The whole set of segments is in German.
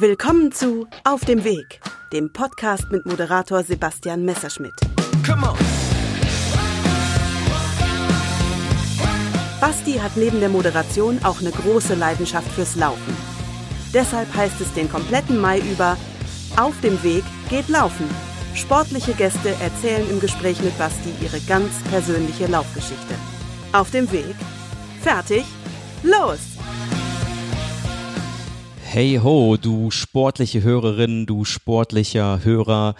Willkommen zu Auf dem Weg, dem Podcast mit Moderator Sebastian Messerschmidt. Basti hat neben der Moderation auch eine große Leidenschaft fürs Laufen. Deshalb heißt es den kompletten Mai über Auf dem Weg geht Laufen. Sportliche Gäste erzählen im Gespräch mit Basti ihre ganz persönliche Laufgeschichte. Auf dem Weg. Fertig. Los! Hey ho, du sportliche Hörerin, du sportlicher Hörer.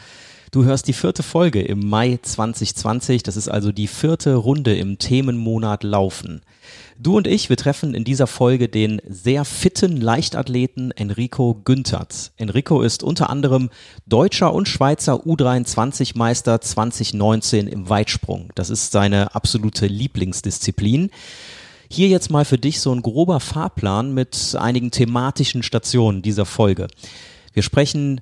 Du hörst die vierte Folge im Mai 2020. Das ist also die vierte Runde im Themenmonat Laufen. Du und ich, wir treffen in dieser Folge den sehr fitten Leichtathleten Enrico Günthert. Enrico ist unter anderem deutscher und Schweizer U23-Meister 2019 im Weitsprung. Das ist seine absolute Lieblingsdisziplin. Hier jetzt mal für dich so ein grober Fahrplan mit einigen thematischen Stationen dieser Folge. Wir sprechen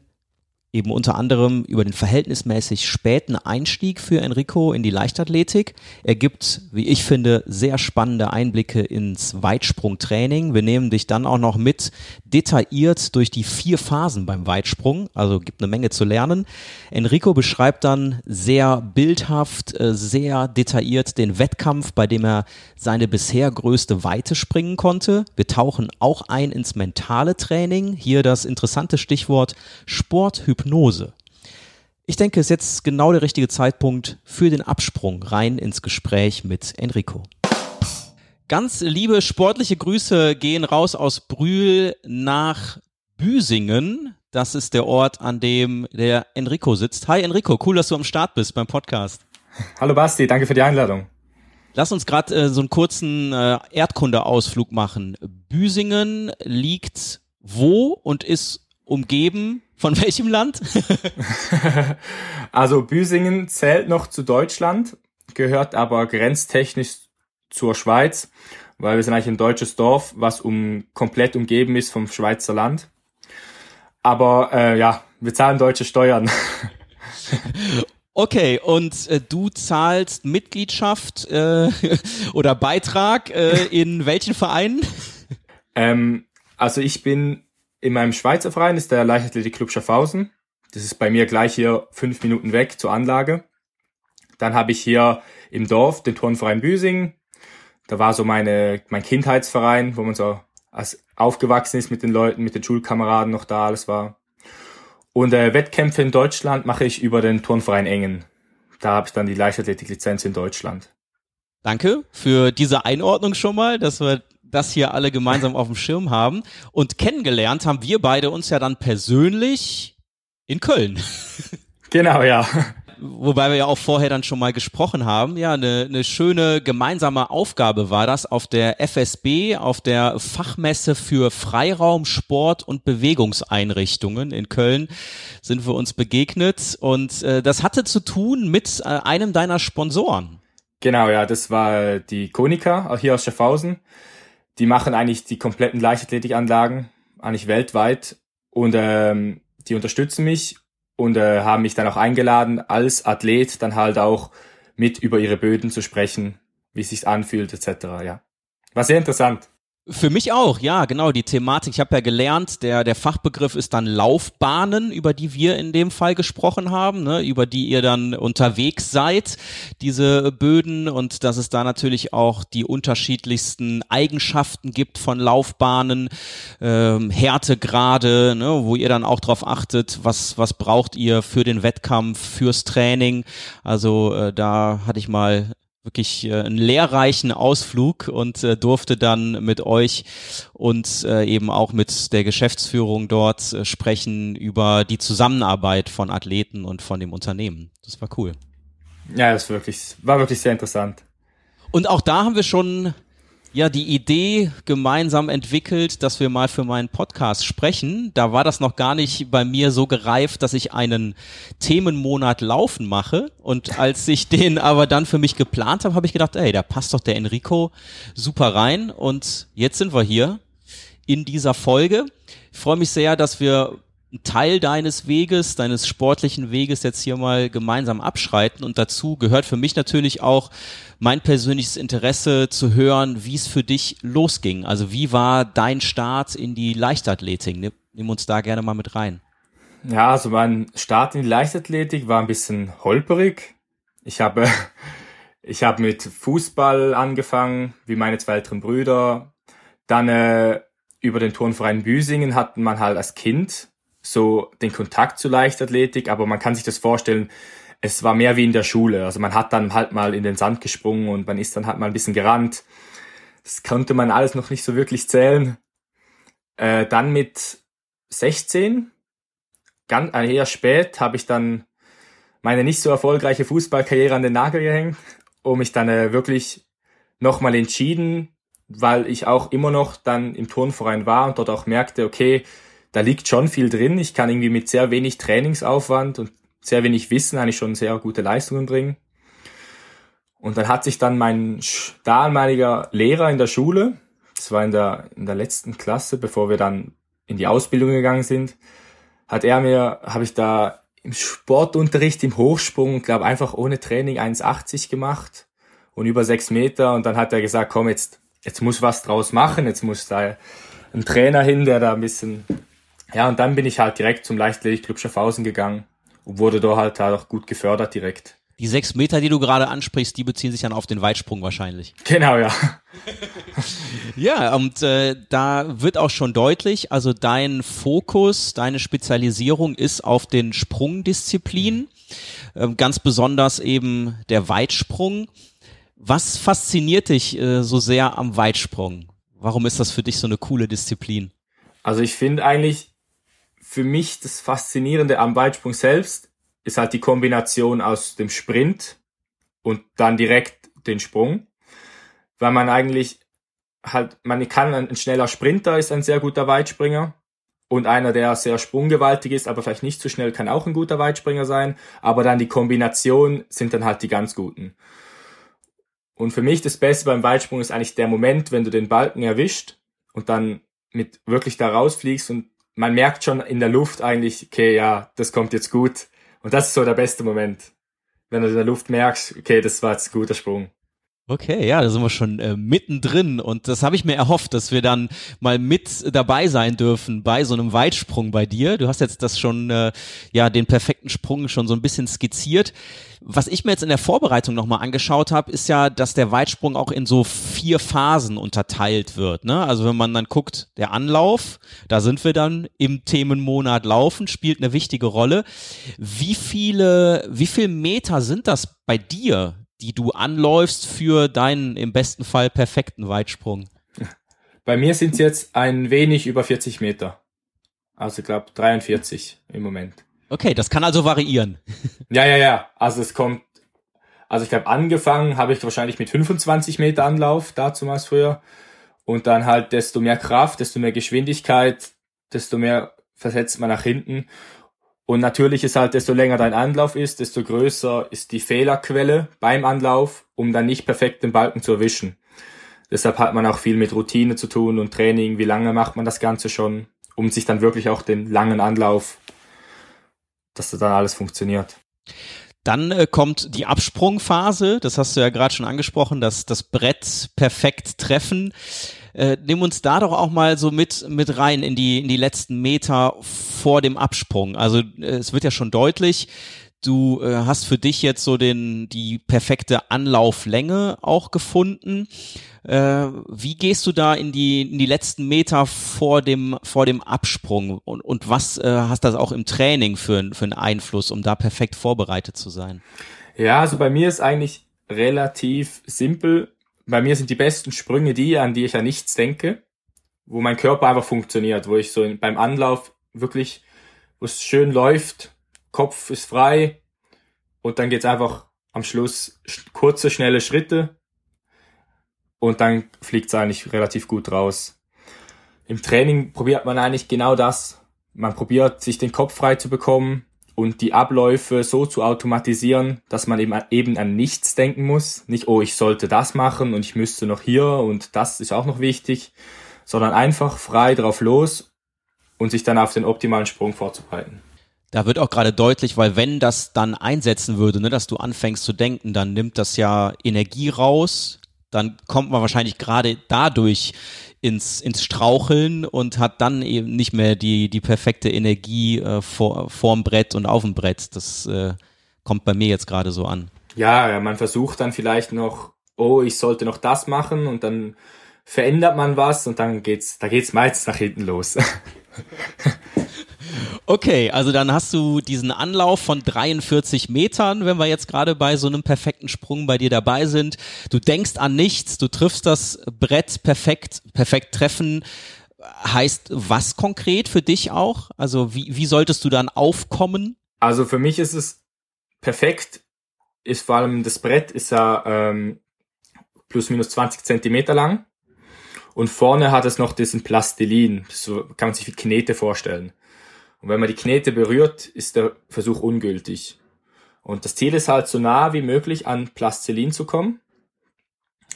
eben unter anderem über den verhältnismäßig späten Einstieg für Enrico in die Leichtathletik. Er gibt, wie ich finde, sehr spannende Einblicke ins Weitsprungtraining. Wir nehmen dich dann auch noch mit detailliert durch die vier Phasen beim Weitsprung, also gibt eine Menge zu lernen. Enrico beschreibt dann sehr bildhaft, äh, sehr detailliert den Wettkampf, bei dem er seine bisher größte Weite springen konnte. Wir tauchen auch ein ins mentale Training. Hier das interessante Stichwort Sporthypnose Hypnose. Ich denke, es ist jetzt genau der richtige Zeitpunkt für den Absprung rein ins Gespräch mit Enrico. Ganz liebe sportliche Grüße gehen raus aus Brühl nach Büsingen. Das ist der Ort, an dem der Enrico sitzt. Hi Enrico, cool, dass du am Start bist beim Podcast. Hallo Basti, danke für die Einladung. Lass uns gerade äh, so einen kurzen äh, Erdkundeausflug machen. Büsingen liegt wo und ist umgeben von welchem Land? also Büsingen zählt noch zu Deutschland, gehört aber grenztechnisch zur Schweiz, weil wir sind eigentlich ein deutsches Dorf, was um komplett umgeben ist vom Schweizer Land. Aber äh, ja, wir zahlen deutsche Steuern. Okay, und äh, du zahlst Mitgliedschaft äh, oder Beitrag äh, in welchen Vereinen? Ähm, also ich bin in meinem Schweizer Verein ist der Leichtathletik Club Schaffhausen. Das ist bei mir gleich hier fünf Minuten weg zur Anlage. Dann habe ich hier im Dorf den Turnverein Büsingen. Da war so meine, mein Kindheitsverein, wo man so als aufgewachsen ist mit den Leuten, mit den Schulkameraden noch da alles war. Und äh, Wettkämpfe in Deutschland mache ich über den Turnverein Engen. Da habe ich dann die Leichtathletik-Lizenz in Deutschland. Danke für diese Einordnung schon mal, dass wir das hier alle gemeinsam auf dem Schirm haben. Und kennengelernt haben wir beide uns ja dann persönlich in Köln. Genau, ja. Wobei wir ja auch vorher dann schon mal gesprochen haben. Ja, eine, eine schöne gemeinsame Aufgabe war das auf der FSB, auf der Fachmesse für Freiraum, Sport und Bewegungseinrichtungen in Köln sind wir uns begegnet. Und äh, das hatte zu tun mit äh, einem deiner Sponsoren. Genau, ja, das war die Konica hier aus Schaffhausen die machen eigentlich die kompletten Leichtathletikanlagen, eigentlich weltweit. Und ähm, die unterstützen mich und äh, haben mich dann auch eingeladen, als Athlet dann halt auch mit über ihre Böden zu sprechen, wie es sich anfühlt, etc. Ja. War sehr interessant. Für mich auch, ja, genau, die Thematik. Ich habe ja gelernt, der, der Fachbegriff ist dann Laufbahnen, über die wir in dem Fall gesprochen haben, ne, über die ihr dann unterwegs seid, diese Böden und dass es da natürlich auch die unterschiedlichsten Eigenschaften gibt von Laufbahnen, ähm, Härtegrade, ne, wo ihr dann auch drauf achtet, was, was braucht ihr für den Wettkampf, fürs Training. Also äh, da hatte ich mal wirklich äh, einen lehrreichen Ausflug und äh, durfte dann mit euch und äh, eben auch mit der Geschäftsführung dort äh, sprechen über die Zusammenarbeit von Athleten und von dem Unternehmen. Das war cool. Ja, das war wirklich, war wirklich sehr interessant. Und auch da haben wir schon ja die Idee gemeinsam entwickelt, dass wir mal für meinen Podcast sprechen. Da war das noch gar nicht bei mir so gereift, dass ich einen Themenmonat laufen mache. Und als ich den aber dann für mich geplant habe, habe ich gedacht, ey, da passt doch der Enrico super rein. Und jetzt sind wir hier in dieser Folge. Ich freue mich sehr, dass wir einen Teil deines Weges, deines sportlichen Weges jetzt hier mal gemeinsam abschreiten. Und dazu gehört für mich natürlich auch mein persönliches Interesse zu hören, wie es für dich losging. Also wie war dein Start in die Leichtathletik? Nimm, nimm uns da gerne mal mit rein. Ja, also mein Start in die Leichtathletik war ein bisschen holperig. Ich habe, ich habe mit Fußball angefangen, wie meine zwei älteren Brüder. Dann äh, über den Turnverein Büsingen hat man halt als Kind so den Kontakt zu Leichtathletik, aber man kann sich das vorstellen, es war mehr wie in der Schule. Also man hat dann halt mal in den Sand gesprungen und man ist dann halt mal ein bisschen gerannt. Das konnte man alles noch nicht so wirklich zählen. Äh, dann mit 16, ganz äh, eher spät, habe ich dann meine nicht so erfolgreiche Fußballkarriere an den Nagel gehängt und mich dann äh, wirklich nochmal entschieden, weil ich auch immer noch dann im Turnverein war und dort auch merkte, okay, da liegt schon viel drin. Ich kann irgendwie mit sehr wenig Trainingsaufwand und sehr wenig Wissen eigentlich schon sehr gute Leistungen bringen. Und dann hat sich dann mein damaliger Lehrer in der Schule, das war in der, in der letzten Klasse, bevor wir dann in die Ausbildung gegangen sind, hat er mir, habe ich da im Sportunterricht im Hochsprung, glaube einfach ohne Training 1,80 gemacht und über sechs Meter. Und dann hat er gesagt, komm, jetzt, jetzt muss was draus machen, jetzt muss da ein Trainer hin, der da ein bisschen ja, und dann bin ich halt direkt zum Leichtathletik-Club Schaffhausen gegangen und wurde da halt, halt auch gut gefördert direkt. Die sechs Meter, die du gerade ansprichst, die beziehen sich dann auf den Weitsprung wahrscheinlich. Genau, ja. ja, und äh, da wird auch schon deutlich, also dein Fokus, deine Spezialisierung ist auf den Sprungdisziplinen, äh, ganz besonders eben der Weitsprung. Was fasziniert dich äh, so sehr am Weitsprung? Warum ist das für dich so eine coole Disziplin? Also ich finde eigentlich, für mich das Faszinierende am Weitsprung selbst ist halt die Kombination aus dem Sprint und dann direkt den Sprung, weil man eigentlich halt, man kann ein, schneller Sprinter ist ein sehr guter Weitspringer und einer, der sehr sprunggewaltig ist, aber vielleicht nicht so schnell, kann auch ein guter Weitspringer sein, aber dann die Kombination sind dann halt die ganz guten. Und für mich das Beste beim Weitsprung ist eigentlich der Moment, wenn du den Balken erwischt und dann mit wirklich da rausfliegst und man merkt schon in der Luft eigentlich, okay, ja, das kommt jetzt gut. Und das ist so der beste Moment. Wenn du in der Luft merkst, okay, das war jetzt ein guter Sprung. Okay, ja, da sind wir schon äh, mittendrin und das habe ich mir erhofft, dass wir dann mal mit dabei sein dürfen bei so einem Weitsprung bei dir. Du hast jetzt das schon, äh, ja, den perfekten Sprung schon so ein bisschen skizziert. Was ich mir jetzt in der Vorbereitung nochmal angeschaut habe, ist ja, dass der Weitsprung auch in so vier Phasen unterteilt wird. Ne? Also wenn man dann guckt, der Anlauf, da sind wir dann im Themenmonat Laufen, spielt eine wichtige Rolle. Wie viele, wie viel Meter sind das bei dir, die du anläufst für deinen im besten Fall perfekten Weitsprung? Bei mir sind es jetzt ein wenig über 40 Meter. Also ich glaube 43 im Moment. Okay, das kann also variieren. ja, ja, ja. Also es kommt, also ich glaube angefangen habe ich wahrscheinlich mit 25 Meter Anlauf, dazumals früher. Und dann halt desto mehr Kraft, desto mehr Geschwindigkeit, desto mehr versetzt man nach hinten. Und natürlich ist halt, desto länger dein Anlauf ist, desto größer ist die Fehlerquelle beim Anlauf, um dann nicht perfekt den Balken zu erwischen. Deshalb hat man auch viel mit Routine zu tun und Training. Wie lange macht man das Ganze schon, um sich dann wirklich auch den langen Anlauf, dass das dann alles funktioniert. Dann äh, kommt die Absprungphase, das hast du ja gerade schon angesprochen, dass das Brett perfekt treffen. Äh, nimm uns da doch auch mal so mit, mit rein in die, in die letzten Meter vor dem Absprung. Also äh, es wird ja schon deutlich, du äh, hast für dich jetzt so den, die perfekte Anlauflänge auch gefunden. Äh, wie gehst du da in die, in die letzten Meter vor dem, vor dem Absprung und, und was äh, hast das auch im Training für, für einen Einfluss, um da perfekt vorbereitet zu sein? Ja, also bei mir ist eigentlich relativ simpel bei mir sind die besten Sprünge die, an die ich an nichts denke, wo mein Körper einfach funktioniert, wo ich so beim Anlauf wirklich, wo es schön läuft, Kopf ist frei und dann geht's einfach am Schluss kurze, schnelle Schritte und dann fliegt's eigentlich relativ gut raus. Im Training probiert man eigentlich genau das. Man probiert, sich den Kopf frei zu bekommen, und die Abläufe so zu automatisieren, dass man eben, eben an nichts denken muss. Nicht, oh, ich sollte das machen und ich müsste noch hier und das ist auch noch wichtig, sondern einfach frei drauf los und sich dann auf den optimalen Sprung vorzubereiten. Da wird auch gerade deutlich, weil wenn das dann einsetzen würde, ne, dass du anfängst zu denken, dann nimmt das ja Energie raus, dann kommt man wahrscheinlich gerade dadurch ins, ins Straucheln und hat dann eben nicht mehr die, die perfekte Energie äh, vor, vorm Brett und auf dem Brett. Das äh, kommt bei mir jetzt gerade so an. Ja, ja, man versucht dann vielleicht noch, oh, ich sollte noch das machen und dann verändert man was und dann geht's, da geht's meistens nach hinten los. Okay, also dann hast du diesen Anlauf von 43 Metern, wenn wir jetzt gerade bei so einem perfekten Sprung bei dir dabei sind. Du denkst an nichts, du triffst das Brett perfekt, perfekt treffen. Heißt was konkret für dich auch? Also wie, wie solltest du dann aufkommen? Also für mich ist es perfekt, ist vor allem das Brett ist ja ähm, plus minus 20 Zentimeter lang und vorne hat es noch diesen Plastilin, so kann man sich wie Knete vorstellen. Und wenn man die Knete berührt, ist der Versuch ungültig. Und das Ziel ist halt so nah wie möglich an Plastilin zu kommen,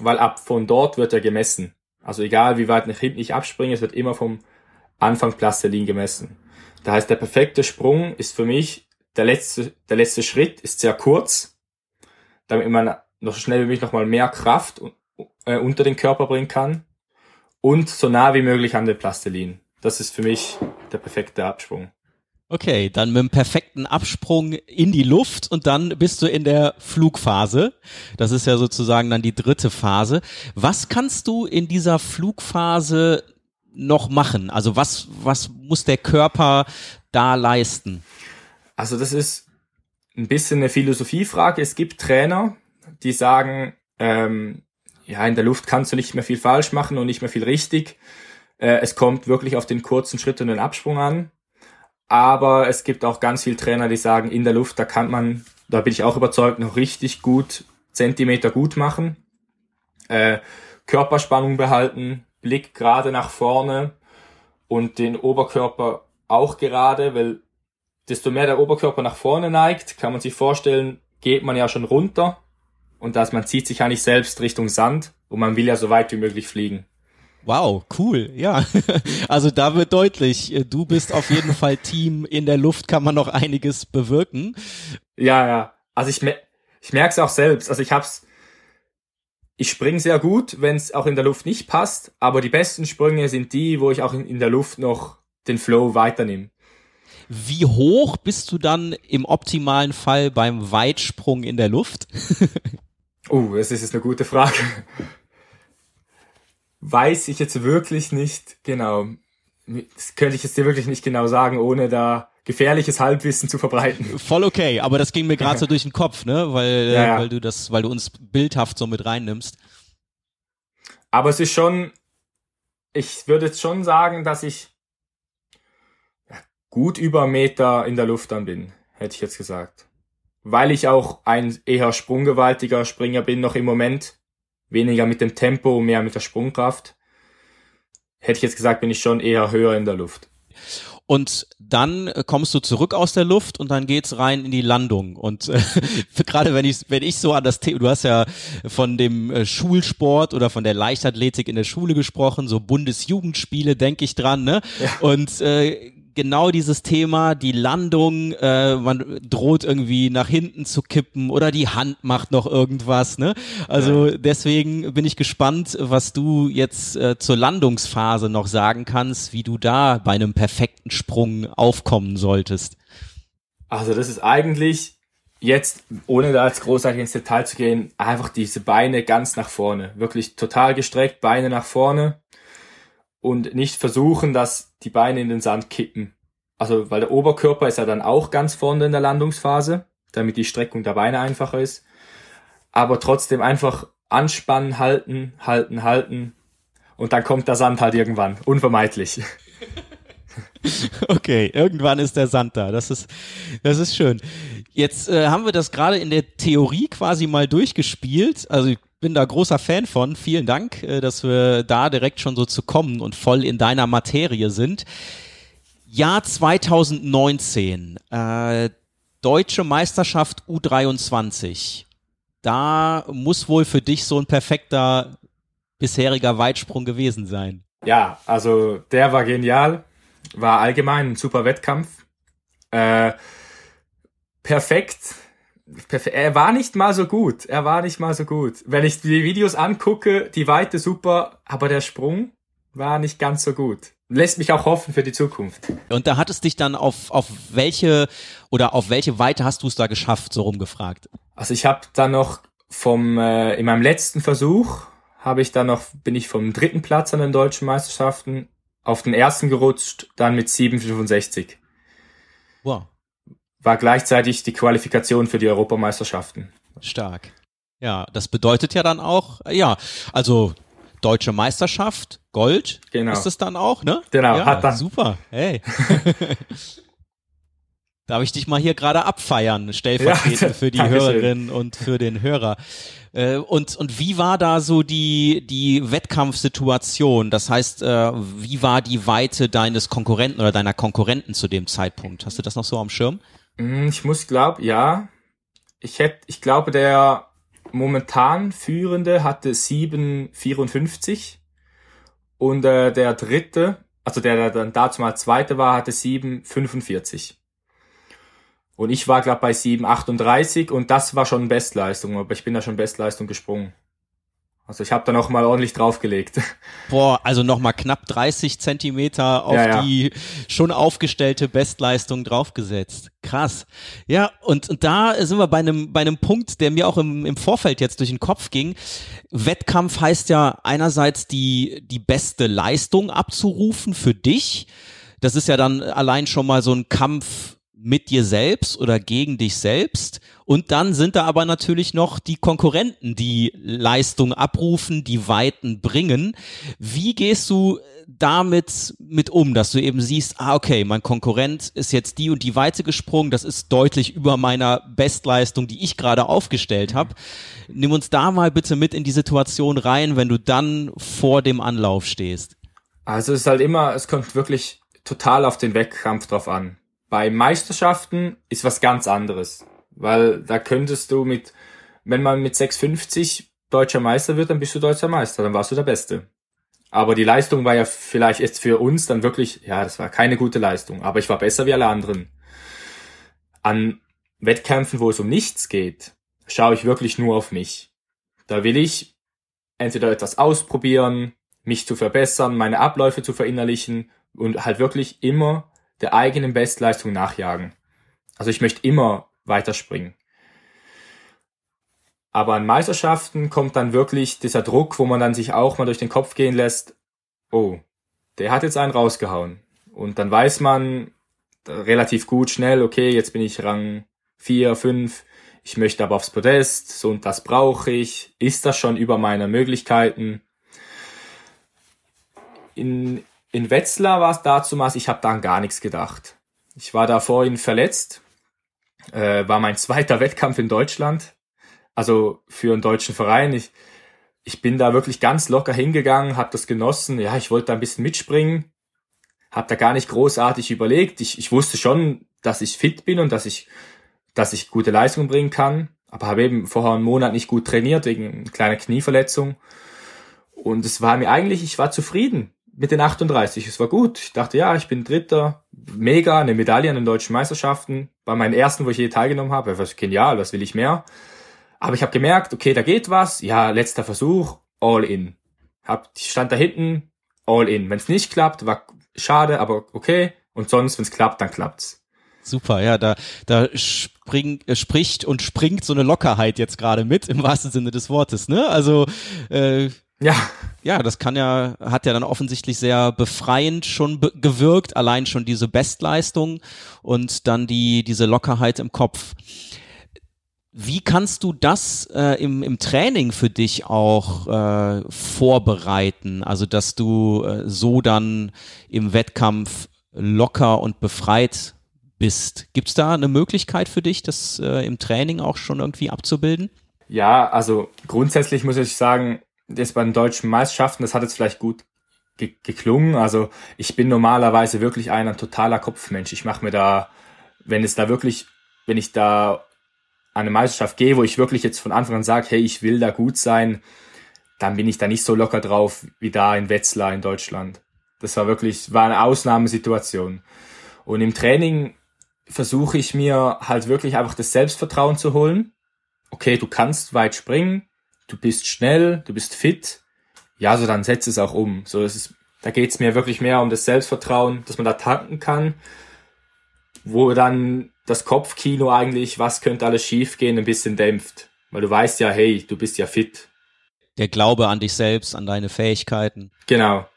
weil ab von dort wird er gemessen. Also egal wie weit nach hinten ich abspringe, es wird immer vom Anfang Plastilin gemessen. Das heißt, der perfekte Sprung ist für mich, der letzte, der letzte Schritt ist sehr kurz, damit man noch so schnell wie möglich nochmal mehr Kraft äh, unter den Körper bringen kann und so nah wie möglich an den Plastilin. Das ist für mich der perfekte Absprung. Okay, dann mit dem perfekten Absprung in die Luft und dann bist du in der Flugphase. Das ist ja sozusagen dann die dritte Phase. Was kannst du in dieser Flugphase noch machen? Also was, was muss der Körper da leisten? Also das ist ein bisschen eine Philosophiefrage. Es gibt Trainer, die sagen, ähm, ja, in der Luft kannst du nicht mehr viel falsch machen und nicht mehr viel richtig. Äh, es kommt wirklich auf den kurzen Schritt und den Absprung an. Aber es gibt auch ganz viele Trainer, die sagen, in der Luft, da kann man, da bin ich auch überzeugt, noch richtig gut Zentimeter gut machen. Äh, Körperspannung behalten, Blick gerade nach vorne und den Oberkörper auch gerade, weil desto mehr der Oberkörper nach vorne neigt, kann man sich vorstellen, geht man ja schon runter und dass man zieht sich eigentlich selbst Richtung Sand und man will ja so weit wie möglich fliegen. Wow, cool, ja. Also da wird deutlich, äh, du bist auf jeden Fall Team, in der Luft kann man noch einiges bewirken. Ja, ja. Also ich, ich merke es auch selbst. Also ich hab's, ich springe sehr gut, wenn es auch in der Luft nicht passt, aber die besten Sprünge sind die, wo ich auch in, in der Luft noch den Flow weiternehme. Wie hoch bist du dann im optimalen Fall beim Weitsprung in der Luft? Oh, das ist jetzt eine gute Frage. Weiß ich jetzt wirklich nicht genau. Das könnte ich jetzt dir wirklich nicht genau sagen, ohne da gefährliches Halbwissen zu verbreiten. Voll okay, aber das ging mir gerade so durch den Kopf, ne? Weil, ja, ja. weil du das, weil du uns bildhaft so mit reinnimmst. Aber es ist schon, ich würde jetzt schon sagen, dass ich gut über Meter in der Luft dann bin, hätte ich jetzt gesagt weil ich auch ein eher sprunggewaltiger Springer bin noch im Moment, weniger mit dem Tempo, mehr mit der Sprungkraft, hätte ich jetzt gesagt, bin ich schon eher höher in der Luft. Und dann kommst du zurück aus der Luft und dann geht's rein in die Landung. Und äh, gerade wenn ich, wenn ich so an das Thema, du hast ja von dem äh, Schulsport oder von der Leichtathletik in der Schule gesprochen, so Bundesjugendspiele, denke ich dran, ne? Ja. Und äh, genau dieses Thema, die Landung, äh, man droht irgendwie nach hinten zu kippen oder die Hand macht noch irgendwas. Ne? Also ja. deswegen bin ich gespannt, was du jetzt äh, zur Landungsphase noch sagen kannst, wie du da bei einem perfekten Sprung aufkommen solltest. Also das ist eigentlich jetzt, ohne da jetzt großartig ins Detail zu gehen, einfach diese Beine ganz nach vorne. Wirklich total gestreckt, Beine nach vorne und nicht versuchen, dass die Beine in den Sand kippen. Also, weil der Oberkörper ist ja dann auch ganz vorne in der Landungsphase, damit die Streckung der Beine einfacher ist. Aber trotzdem einfach anspannen, halten, halten, halten. Und dann kommt der Sand halt irgendwann. Unvermeidlich. Okay, irgendwann ist der Sand da. Das ist, das ist schön. Jetzt äh, haben wir das gerade in der Theorie quasi mal durchgespielt. Also bin da großer Fan von. Vielen Dank, äh, dass wir da direkt schon so zu kommen und voll in deiner Materie sind. Jahr 2019, äh, Deutsche Meisterschaft U23. Da muss wohl für dich so ein perfekter bisheriger Weitsprung gewesen sein. Ja, also der war genial. war allgemein ein super Wettkampf. Äh, perfekt. Er war nicht mal so gut. Er war nicht mal so gut. Wenn ich die Videos angucke, die Weite super, aber der Sprung war nicht ganz so gut. Lässt mich auch hoffen für die Zukunft. Und da hattest dich dann auf, auf welche oder auf welche Weite hast du es da geschafft, so rumgefragt? Also ich habe dann noch vom äh, in meinem letzten Versuch habe ich dann noch bin ich vom dritten Platz an den deutschen Meisterschaften auf den ersten gerutscht, dann mit 7,65. Wow. War gleichzeitig die Qualifikation für die Europameisterschaften. Stark. Ja, das bedeutet ja dann auch, ja, also deutsche Meisterschaft, Gold genau. ist es dann auch, ne? Genau, ja, hat dann. Super, hey. Darf ich dich mal hier gerade abfeiern, stellvertretend ja, für die Hörerin und für den Hörer. Äh, und, und wie war da so die, die Wettkampfsituation? Das heißt, äh, wie war die Weite deines Konkurrenten oder deiner Konkurrenten zu dem Zeitpunkt? Hast du das noch so am Schirm? Mm, ich muss glauben, ja. Ich hätte, ich glaube, der momentan Führende hatte 7,54 und äh, der dritte, also der, der dann dazu mal zweite war, hatte 7,45. Und ich war, glaube bei 7,38 und das war schon Bestleistung, aber ich bin da schon Bestleistung gesprungen. Also ich habe da noch mal ordentlich draufgelegt. Boah, also noch mal knapp 30 Zentimeter auf ja, ja. die schon aufgestellte Bestleistung draufgesetzt. Krass. Ja, und, und da sind wir bei einem, bei einem Punkt, der mir auch im, im Vorfeld jetzt durch den Kopf ging. Wettkampf heißt ja einerseits die, die beste Leistung abzurufen für dich. Das ist ja dann allein schon mal so ein Kampf mit dir selbst oder gegen dich selbst. Und dann sind da aber natürlich noch die Konkurrenten, die Leistung abrufen, die Weiten bringen. Wie gehst du damit mit um, dass du eben siehst, ah, okay, mein Konkurrent ist jetzt die und die Weite gesprungen, das ist deutlich über meiner Bestleistung, die ich gerade aufgestellt habe. Nimm uns da mal bitte mit in die Situation rein, wenn du dann vor dem Anlauf stehst. Also es ist halt immer, es kommt wirklich total auf den Wettkampf drauf an. Bei Meisterschaften ist was ganz anderes, weil da könntest du mit, wenn man mit 6,50 deutscher Meister wird, dann bist du deutscher Meister, dann warst du der Beste. Aber die Leistung war ja vielleicht jetzt für uns dann wirklich, ja, das war keine gute Leistung, aber ich war besser wie alle anderen. An Wettkämpfen, wo es um nichts geht, schaue ich wirklich nur auf mich. Da will ich entweder etwas ausprobieren, mich zu verbessern, meine Abläufe zu verinnerlichen und halt wirklich immer der eigenen Bestleistung nachjagen. Also ich möchte immer weiterspringen. Aber an Meisterschaften kommt dann wirklich dieser Druck, wo man dann sich auch mal durch den Kopf gehen lässt, oh, der hat jetzt einen rausgehauen. Und dann weiß man relativ gut schnell, okay, jetzt bin ich Rang 4, 5, ich möchte aber aufs Podest, so und das brauche ich. Ist das schon über meine Möglichkeiten? In, in Wetzlar war es dazumals, ich habe da an gar nichts gedacht. Ich war da vorhin verletzt, äh, war mein zweiter Wettkampf in Deutschland, also für einen deutschen Verein. Ich, ich bin da wirklich ganz locker hingegangen, habe das genossen. Ja, ich wollte da ein bisschen mitspringen, habe da gar nicht großartig überlegt. Ich, ich wusste schon, dass ich fit bin und dass ich, dass ich gute Leistungen bringen kann, aber habe eben vorher einen Monat nicht gut trainiert wegen einer kleinen Knieverletzung. Und es war mir eigentlich, ich war zufrieden mit den 38. Es war gut. Ich dachte, ja, ich bin Dritter. Mega, eine Medaille an den deutschen Meisterschaften. War mein ersten, wo ich je teilgenommen habe. Was genial, was will ich mehr? Aber ich habe gemerkt, okay, da geht was. Ja, letzter Versuch, all in. Hab, ich stand da hinten, all in. Wenn es nicht klappt, war schade, aber okay. Und sonst, wenn es klappt, dann klappt's. Super, ja, da, da spring, äh, spricht und springt so eine Lockerheit jetzt gerade mit, im wahrsten Sinne des Wortes, ne? Also, äh, ja. Ja, das kann ja, hat ja dann offensichtlich sehr befreiend schon be gewirkt, allein schon diese Bestleistung und dann die, diese Lockerheit im Kopf. Wie kannst du das äh, im, im Training für dich auch äh, vorbereiten? Also, dass du äh, so dann im Wettkampf locker und befreit bist. Gibt es da eine Möglichkeit für dich, das äh, im Training auch schon irgendwie abzubilden? Ja, also grundsätzlich muss ich sagen, jetzt bei den deutschen Meisterschaften, das hat jetzt vielleicht gut ge geklungen. Also ich bin normalerweise wirklich ein, ein totaler Kopfmensch. Ich mache mir da, wenn es da wirklich, wenn ich da eine Meisterschaft gehe, wo ich wirklich jetzt von Anfang an sage, hey, ich will da gut sein, dann bin ich da nicht so locker drauf wie da in Wetzlar in Deutschland. Das war wirklich, war eine Ausnahmesituation. Und im Training versuche ich mir halt wirklich einfach das Selbstvertrauen zu holen. Okay, du kannst weit springen, du bist schnell, du bist fit. Ja, so dann setz es auch um. So, es ist, da geht's mir wirklich mehr um das Selbstvertrauen, dass man da tanken kann, wo dann das Kopfkino eigentlich, was könnte alles schiefgehen, ein bisschen dämpft. Weil du weißt ja, hey, du bist ja fit. Der Glaube an dich selbst, an deine Fähigkeiten. Genau.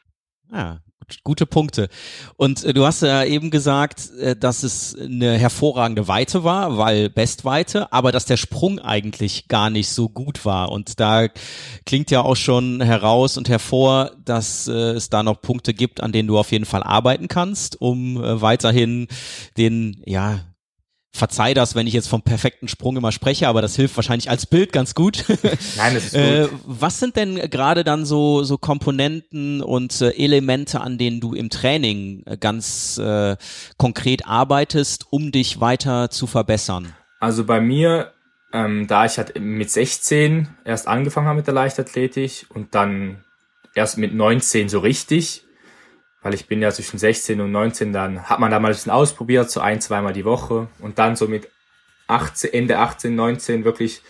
Ja, gute Punkte. Und äh, du hast ja eben gesagt, äh, dass es eine hervorragende Weite war, weil Bestweite, aber dass der Sprung eigentlich gar nicht so gut war. Und da klingt ja auch schon heraus und hervor, dass äh, es da noch Punkte gibt, an denen du auf jeden Fall arbeiten kannst, um weiterhin den, ja, verzeih das, wenn ich jetzt vom perfekten Sprung immer spreche, aber das hilft wahrscheinlich als Bild ganz gut. Nein, das ist äh, gut. Äh, was sind denn gerade dann so, so Komponenten und äh, Elemente, an denen du im Training äh, ganz äh, konkret arbeitest, um dich weiter zu verbessern? Also bei mir, ähm, da ich halt mit 16 erst angefangen habe mit der Leichtathletik und dann erst mit 19 so richtig, weil ich bin ja zwischen 16 und 19, dann hat man da mal ein bisschen ausprobiert, so ein, zweimal die Woche. Und dann so mit 18, Ende 18, 19 wirklich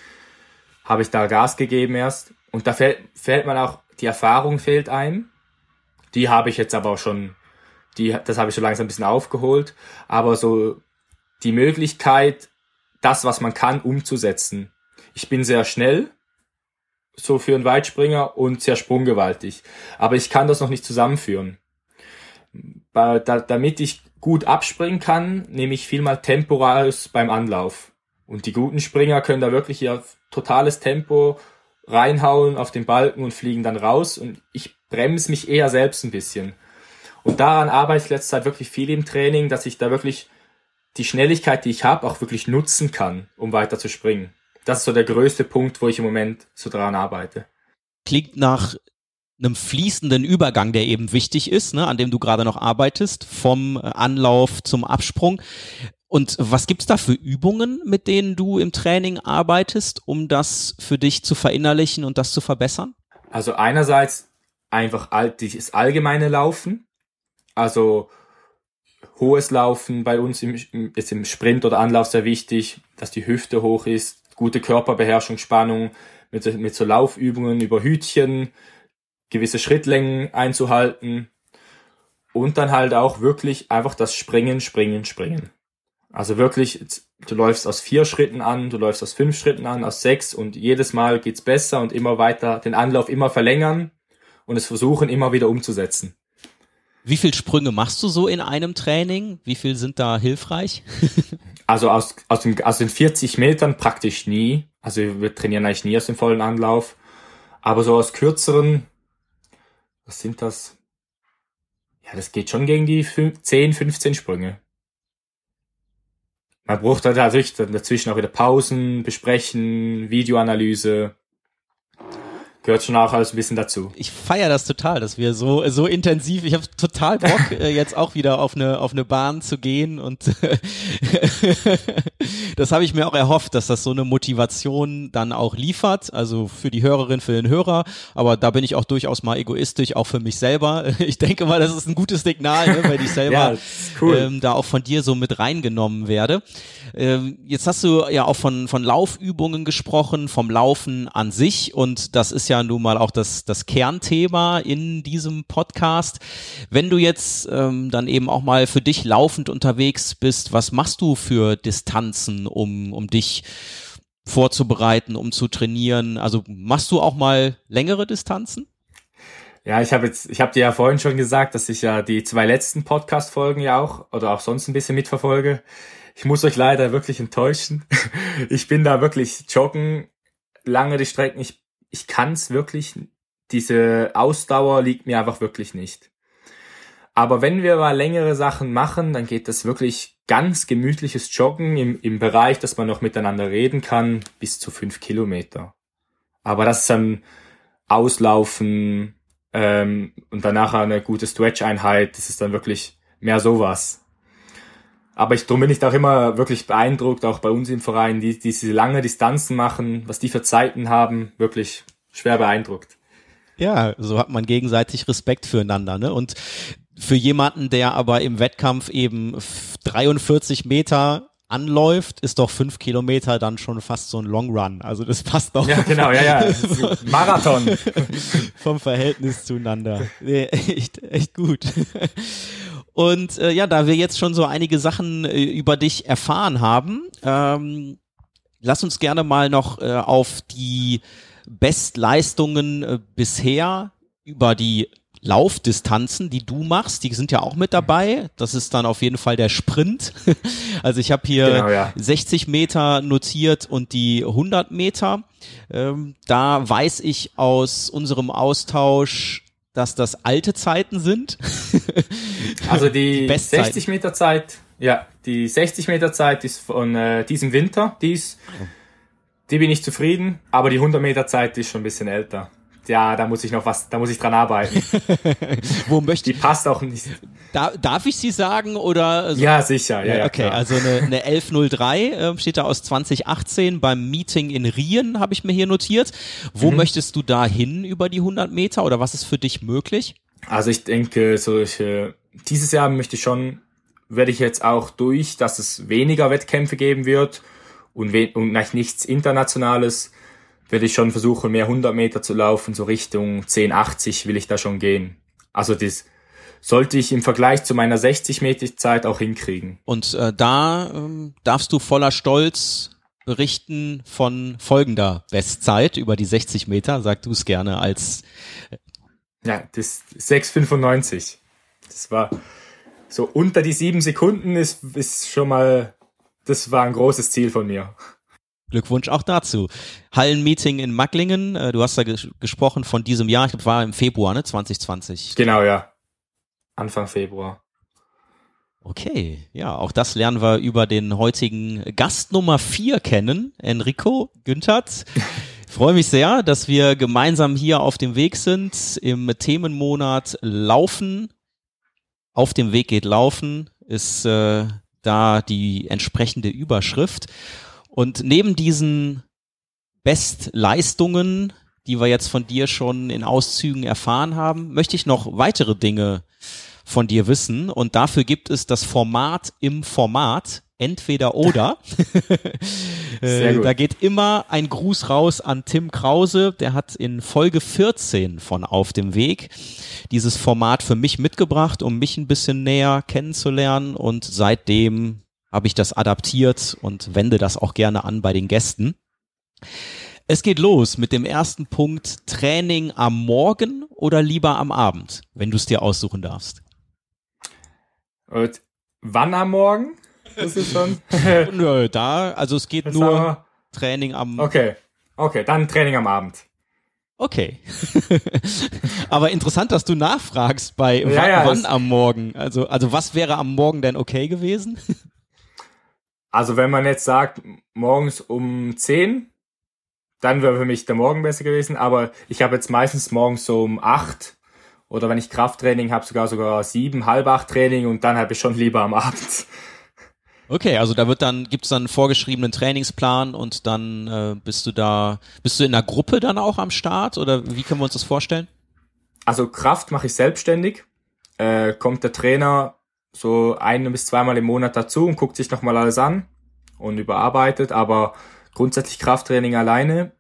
habe ich da Gas gegeben erst. Und da fällt, fällt man auch, die Erfahrung fehlt ein, die habe ich jetzt aber auch schon, die, das habe ich schon langsam ein bisschen aufgeholt, aber so die Möglichkeit, das, was man kann, umzusetzen. Ich bin sehr schnell, so für einen Weitspringer und sehr sprunggewaltig, aber ich kann das noch nicht zusammenführen da, damit ich gut abspringen kann, nehme ich viel mal Tempo raus beim Anlauf. Und die guten Springer können da wirklich ihr totales Tempo reinhauen auf den Balken und fliegen dann raus. Und ich bremse mich eher selbst ein bisschen. Und daran arbeite ich letzte Zeit wirklich viel im Training, dass ich da wirklich die Schnelligkeit, die ich habe, auch wirklich nutzen kann, um weiter zu springen. Das ist so der größte Punkt, wo ich im Moment so dran arbeite. Klingt nach einem fließenden Übergang, der eben wichtig ist, ne, an dem du gerade noch arbeitest, vom Anlauf zum Absprung. Und was gibt's da für Übungen, mit denen du im Training arbeitest, um das für dich zu verinnerlichen und das zu verbessern? Also einerseits einfach das allgemeine Laufen, also hohes Laufen bei uns im, jetzt im Sprint oder Anlauf sehr wichtig, dass die Hüfte hoch ist, gute Körperbeherrschung, Spannung, mit, mit so Laufübungen über Hütchen, gewisse Schrittlängen einzuhalten und dann halt auch wirklich einfach das Springen, Springen, Springen. Also wirklich, du läufst aus vier Schritten an, du läufst aus fünf Schritten an, aus sechs und jedes Mal geht's besser und immer weiter, den Anlauf immer verlängern und es versuchen immer wieder umzusetzen. Wie viel Sprünge machst du so in einem Training? Wie viel sind da hilfreich? also aus, aus, dem, aus den 40 Metern praktisch nie. Also wir trainieren eigentlich nie aus dem vollen Anlauf. Aber so aus kürzeren was sind das? Ja, das geht schon gegen die 10, 15 Sprünge. Man braucht halt natürlich dazwischen auch wieder Pausen, Besprechen, Videoanalyse gehört schon auch alles ein bisschen dazu. Ich feiere das total, dass wir so so intensiv. Ich habe total Bock äh, jetzt auch wieder auf eine auf eine Bahn zu gehen und das habe ich mir auch erhofft, dass das so eine Motivation dann auch liefert. Also für die Hörerin, für den Hörer. Aber da bin ich auch durchaus mal egoistisch, auch für mich selber. Ich denke mal, das ist ein gutes Signal, ne, weil ich selber ja, cool. ähm, da auch von dir so mit reingenommen werde. Ähm, jetzt hast du ja auch von von Laufübungen gesprochen, vom Laufen an sich und das ist ja ja nun mal auch das, das Kernthema in diesem Podcast. Wenn du jetzt ähm, dann eben auch mal für dich laufend unterwegs bist, was machst du für Distanzen, um, um dich vorzubereiten, um zu trainieren? Also machst du auch mal längere Distanzen? Ja, ich habe jetzt, ich habe dir ja vorhin schon gesagt, dass ich ja die zwei letzten Podcast-Folgen ja auch oder auch sonst ein bisschen mitverfolge. Ich muss euch leider wirklich enttäuschen. Ich bin da wirklich joggen, lange die Strecken. Ich ich kann es wirklich, diese Ausdauer liegt mir einfach wirklich nicht. Aber wenn wir mal längere Sachen machen, dann geht das wirklich ganz gemütliches Joggen im, im Bereich, dass man noch miteinander reden kann, bis zu fünf Kilometer. Aber das ist dann Auslaufen ähm, und danach eine gute Stretch-Einheit, das ist dann wirklich mehr sowas. Aber ich, darum bin ich da auch immer wirklich beeindruckt, auch bei uns im Verein, die, die diese lange Distanzen machen, was die für Zeiten haben, wirklich schwer beeindruckt. Ja, so hat man gegenseitig Respekt füreinander, ne? Und Für jemanden, der aber im Wettkampf eben 43 Meter anläuft, ist doch fünf Kilometer dann schon fast so ein Long Run. Also das passt doch. Ja, genau, ja, ja. Marathon. Vom Verhältnis zueinander. Nee, echt, echt gut. Und äh, ja, da wir jetzt schon so einige Sachen äh, über dich erfahren haben, ähm, lass uns gerne mal noch äh, auf die Bestleistungen äh, bisher über die Laufdistanzen, die du machst, die sind ja auch mit dabei. Das ist dann auf jeden Fall der Sprint. Also ich habe hier genau, ja. 60 Meter notiert und die 100 Meter. Ähm, da weiß ich aus unserem Austausch, dass das alte Zeiten sind. Also die, die 60 Meter Zeit, ja, die 60 Meter Zeit ist von äh, diesem Winter, dies, die bin ich zufrieden, aber die 100 Meter Zeit ist schon ein bisschen älter ja, da muss ich noch was, da muss ich dran arbeiten. Wo möchte Die passt auch nicht. Da, darf ich sie sagen oder? So? Ja, sicher. Ja, ja, okay, klar. also eine, eine 1103 äh, steht da aus 2018 beim Meeting in Rien, habe ich mir hier notiert. Wo mhm. möchtest du da hin über die 100 Meter oder was ist für dich möglich? Also ich denke, solche, dieses Jahr möchte ich schon, werde ich jetzt auch durch, dass es weniger Wettkämpfe geben wird und, we und nichts Internationales werde ich schon versuchen, mehr 100 Meter zu laufen, so Richtung 1080 will ich da schon gehen. Also das sollte ich im Vergleich zu meiner 60 Meter Zeit auch hinkriegen. Und äh, da ähm, darfst du voller Stolz berichten von folgender Bestzeit über die 60 Meter. Sag du es gerne als. Äh ja, das 6,95. Das war so unter die sieben Sekunden ist, ist schon mal, das war ein großes Ziel von mir. Glückwunsch auch dazu. Hallenmeeting in Macklingen, äh, du hast da ges gesprochen von diesem Jahr, ich glaube, war im Februar, ne, 2020. Genau, ja. Anfang Februar. Okay, ja, auch das lernen wir über den heutigen Gast Nummer vier kennen, Enrico Günthert. freue mich sehr, dass wir gemeinsam hier auf dem Weg sind im Themenmonat Laufen. Auf dem Weg geht Laufen ist äh, da die entsprechende Überschrift. Und neben diesen Bestleistungen, die wir jetzt von dir schon in Auszügen erfahren haben, möchte ich noch weitere Dinge von dir wissen. Und dafür gibt es das Format im Format, entweder oder. Äh, da geht immer ein Gruß raus an Tim Krause. Der hat in Folge 14 von Auf dem Weg dieses Format für mich mitgebracht, um mich ein bisschen näher kennenzulernen. Und seitdem habe ich das adaptiert und wende das auch gerne an bei den Gästen. Es geht los mit dem ersten Punkt Training am Morgen oder lieber am Abend, wenn du es dir aussuchen darfst. Und wann am Morgen? Das ist schon. Nö, da, also es geht das nur Training am. Okay, okay, dann Training am Abend. Okay. Aber interessant, dass du nachfragst bei ja, wann, ja, wann am Morgen. Also, also was wäre am Morgen denn okay gewesen? Also wenn man jetzt sagt, morgens um 10, dann wäre für mich der Morgen besser gewesen. Aber ich habe jetzt meistens morgens so um 8 oder wenn ich Krafttraining habe, sogar sogar 7, halb 8 Training und dann habe ich schon lieber am Abend. Okay, also da wird dann, gibt es dann einen vorgeschriebenen Trainingsplan und dann äh, bist du da, bist du in einer Gruppe dann auch am Start oder wie können wir uns das vorstellen? Also Kraft mache ich selbstständig. Äh, kommt der Trainer so ein bis zweimal im Monat dazu und guckt sich nochmal alles an und überarbeitet, aber grundsätzlich Krafttraining alleine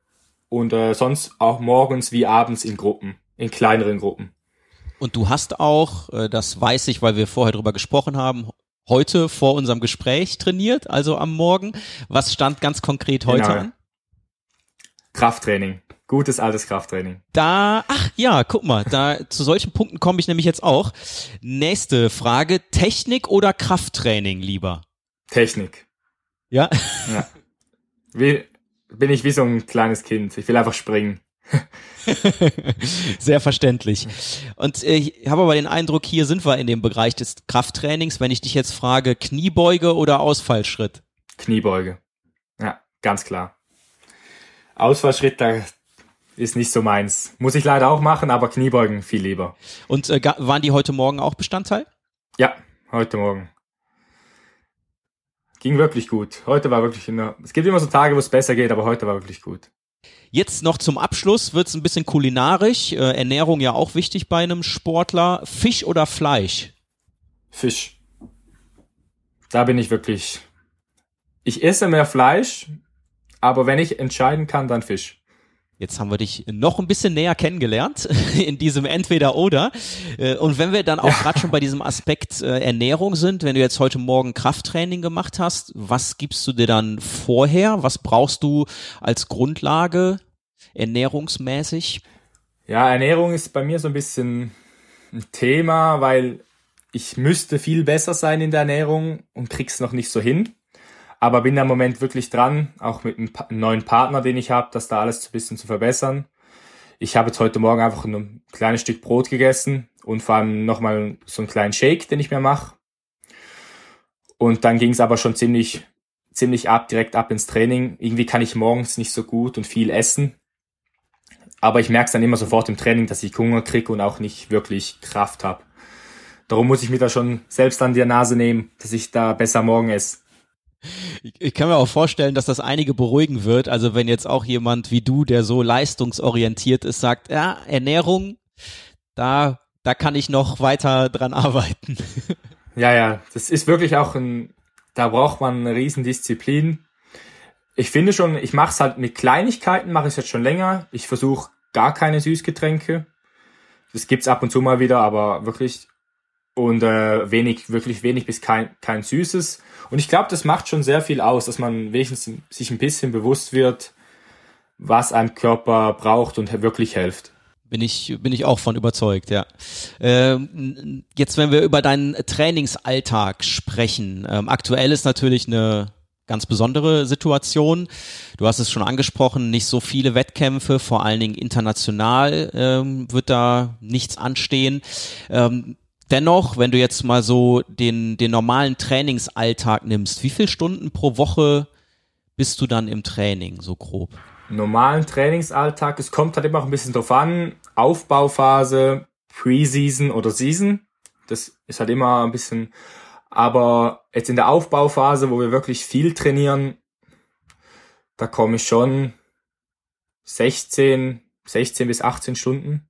und äh, sonst auch morgens wie abends in Gruppen, in kleineren Gruppen. Und du hast auch, äh, das weiß ich, weil wir vorher drüber gesprochen haben, heute vor unserem Gespräch trainiert, also am Morgen. Was stand ganz konkret heute genau. an? Krafttraining. Gutes altes Krafttraining. Da, ach ja, guck mal, da zu solchen Punkten komme ich nämlich jetzt auch. Nächste Frage: Technik oder Krafttraining lieber? Technik. Ja. ja. Wie, bin ich wie so ein kleines Kind. Ich will einfach springen. Sehr verständlich. Und äh, ich habe aber den Eindruck, hier sind wir in dem Bereich des Krafttrainings. Wenn ich dich jetzt frage, Kniebeuge oder Ausfallschritt? Kniebeuge. Ja, ganz klar. Ausfallschritt, da, ist nicht so meins. Muss ich leider auch machen, aber Kniebeugen viel lieber. Und äh, waren die heute Morgen auch Bestandteil? Ja, heute Morgen. Ging wirklich gut. Heute war wirklich immer, es gibt immer so Tage, wo es besser geht, aber heute war wirklich gut. Jetzt noch zum Abschluss wird's ein bisschen kulinarisch. Äh, Ernährung ja auch wichtig bei einem Sportler. Fisch oder Fleisch? Fisch. Da bin ich wirklich. Ich esse mehr Fleisch, aber wenn ich entscheiden kann, dann Fisch. Jetzt haben wir dich noch ein bisschen näher kennengelernt in diesem Entweder-Oder. Äh, und wenn wir dann auch gerade schon bei diesem Aspekt äh, Ernährung sind, wenn du jetzt heute Morgen Krafttraining gemacht hast, was gibst du dir dann vorher? Was brauchst du als Grundlage ernährungsmäßig? Ja, Ernährung ist bei mir so ein bisschen ein Thema, weil ich müsste viel besser sein in der Ernährung und krieg's noch nicht so hin. Aber bin im Moment wirklich dran, auch mit einem neuen Partner, den ich habe, das da alles ein bisschen zu verbessern. Ich habe jetzt heute Morgen einfach ein kleines Stück Brot gegessen und vor allem nochmal so einen kleinen Shake, den ich mir mache. Und dann ging es aber schon ziemlich, ziemlich ab, direkt ab ins Training. Irgendwie kann ich morgens nicht so gut und viel essen. Aber ich merke es dann immer sofort im Training, dass ich Hunger kriege und auch nicht wirklich Kraft habe. Darum muss ich mir da schon selbst an die Nase nehmen, dass ich da besser morgen esse. Ich kann mir auch vorstellen, dass das einige beruhigen wird. Also wenn jetzt auch jemand wie du, der so leistungsorientiert ist, sagt, ja, Ernährung, da, da kann ich noch weiter dran arbeiten. Ja, ja, das ist wirklich auch ein, da braucht man eine Riesendisziplin. Ich finde schon, ich mache es halt mit Kleinigkeiten, mache ich jetzt schon länger. Ich versuche gar keine Süßgetränke. Das gibt's ab und zu mal wieder, aber wirklich und äh, wenig, wirklich wenig bis kein, kein Süßes. Und ich glaube, das macht schon sehr viel aus, dass man wenigstens sich ein bisschen bewusst wird, was ein Körper braucht und wirklich hilft. Bin ich, bin ich auch von überzeugt, ja. Ähm, jetzt, wenn wir über deinen Trainingsalltag sprechen, ähm, aktuell ist natürlich eine ganz besondere Situation. Du hast es schon angesprochen, nicht so viele Wettkämpfe, vor allen Dingen international ähm, wird da nichts anstehen. Ähm, dennoch, wenn du jetzt mal so den, den normalen Trainingsalltag nimmst, wie viele Stunden pro Woche bist du dann im Training, so grob? Normalen Trainingsalltag, es kommt halt immer auch ein bisschen drauf an, Aufbauphase, Preseason oder Season. Das ist halt immer ein bisschen, aber jetzt in der Aufbauphase, wo wir wirklich viel trainieren, da komme ich schon 16, 16 bis 18 Stunden,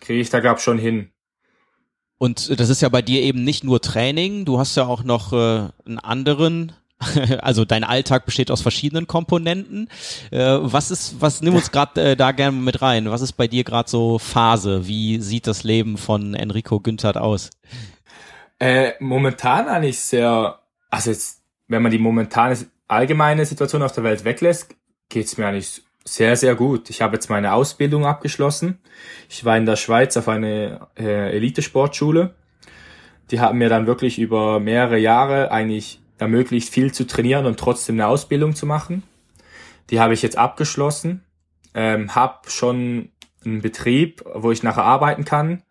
kriege ich da glaube schon hin. Und das ist ja bei dir eben nicht nur Training, du hast ja auch noch äh, einen anderen also dein Alltag besteht aus verschiedenen Komponenten. Äh, was ist, was nimm uns gerade äh, da gerne mit rein? Was ist bei dir gerade so Phase? Wie sieht das Leben von Enrico Günthert aus? Äh, momentan eigentlich sehr, also jetzt, wenn man die momentane allgemeine Situation auf der Welt weglässt, geht's mir eigentlich sehr, sehr gut. Ich habe jetzt meine Ausbildung abgeschlossen. Ich war in der Schweiz auf eine äh, Elitesportschule. Die haben mir dann wirklich über mehrere Jahre eigentlich ermöglicht, viel zu trainieren und trotzdem eine Ausbildung zu machen. Die habe ich jetzt abgeschlossen. Ähm, habe schon einen Betrieb, wo ich nachher arbeiten kann.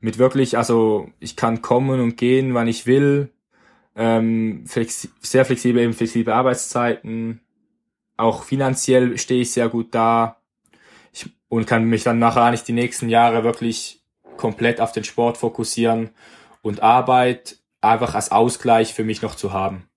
Mit wirklich, also ich kann kommen und gehen, wann ich will. Ähm, flexi sehr flexibel, eben flexible Arbeitszeiten, auch finanziell stehe ich sehr gut da ich, und kann mich dann nachher nicht die nächsten Jahre wirklich komplett auf den Sport fokussieren und Arbeit einfach als Ausgleich für mich noch zu haben.